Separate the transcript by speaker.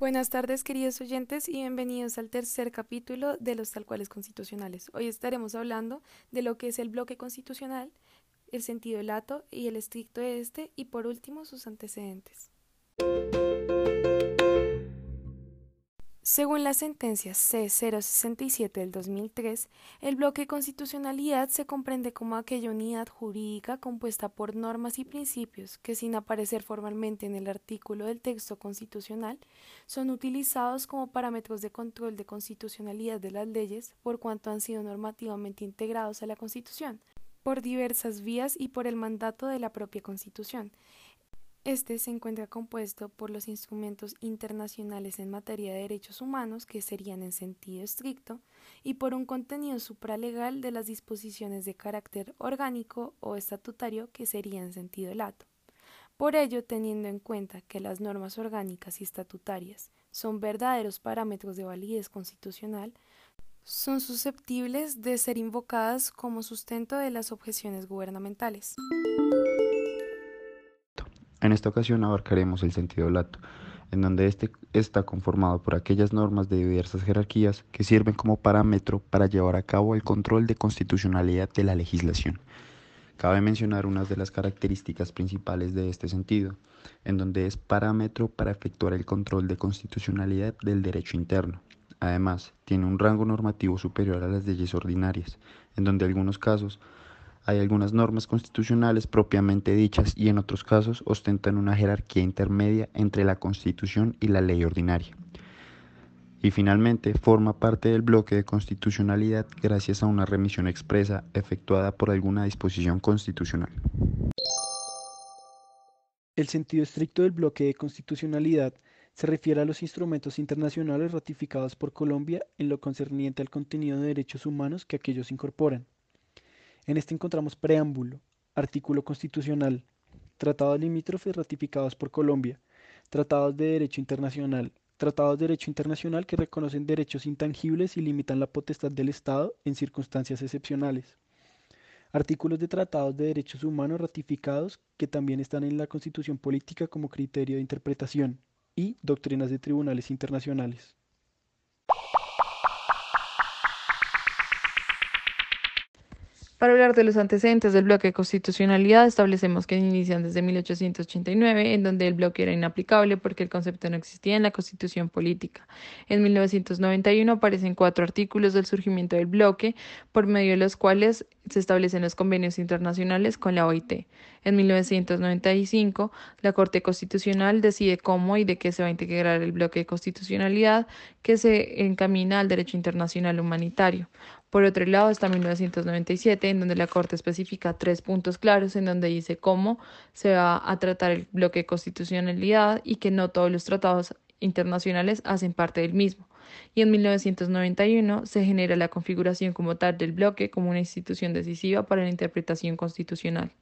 Speaker 1: Buenas tardes, queridos oyentes, y bienvenidos al tercer capítulo de los tal cuales constitucionales. Hoy estaremos hablando de lo que es el bloque constitucional, el sentido lato y el estricto de este, y por último sus antecedentes. Según la sentencia C-067 del 2003, el bloque constitucionalidad se comprende como aquella unidad jurídica compuesta por normas y principios que, sin aparecer formalmente en el artículo del texto constitucional, son utilizados como parámetros de control de constitucionalidad de las leyes por cuanto han sido normativamente integrados a la Constitución, por diversas vías y por el mandato de la propia Constitución. Este se encuentra compuesto por los instrumentos internacionales en materia de derechos humanos, que serían en sentido estricto, y por un contenido supralegal de las disposiciones de carácter orgánico o estatutario, que sería en sentido lato. Por ello, teniendo en cuenta que las normas orgánicas y estatutarias son verdaderos parámetros de validez constitucional, son susceptibles de ser invocadas como sustento de las objeciones gubernamentales.
Speaker 2: En esta ocasión abarcaremos el sentido lato, en donde este está conformado por aquellas normas de diversas jerarquías que sirven como parámetro para llevar a cabo el control de constitucionalidad de la legislación. Cabe mencionar unas de las características principales de este sentido, en donde es parámetro para efectuar el control de constitucionalidad del derecho interno. Además, tiene un rango normativo superior a las leyes ordinarias, en donde algunos casos hay algunas normas constitucionales propiamente dichas y en otros casos ostentan una jerarquía intermedia entre la Constitución y la ley ordinaria. Y finalmente forma parte del bloque de constitucionalidad gracias a una remisión expresa efectuada por alguna disposición constitucional.
Speaker 3: El sentido estricto del bloque de constitucionalidad se refiere a los instrumentos internacionales ratificados por Colombia en lo concerniente al contenido de derechos humanos que aquellos incorporan. En este encontramos preámbulo, artículo constitucional, tratados limítrofes ratificados por Colombia, tratados de derecho internacional, tratados de derecho internacional que reconocen derechos intangibles y limitan la potestad del Estado en circunstancias excepcionales. Artículos de tratados de derechos humanos ratificados que también están en la Constitución política como criterio de interpretación y doctrinas de tribunales internacionales.
Speaker 4: Para hablar de los antecedentes del bloque de constitucionalidad, establecemos que inician desde 1889, en donde el bloque era inaplicable porque el concepto no existía en la constitución política. En 1991 aparecen cuatro artículos del surgimiento del bloque, por medio de los cuales se establecen los convenios internacionales con la OIT. En 1995, la Corte Constitucional decide cómo y de qué se va a integrar el bloque de constitucionalidad que se encamina al derecho internacional humanitario. Por otro lado está 1997, en donde la Corte especifica tres puntos claros, en donde dice cómo se va a tratar el bloque de constitucionalidad y que no todos los tratados internacionales hacen parte del mismo. Y en 1991 se genera la configuración como tal del bloque como una institución decisiva para la interpretación constitucional.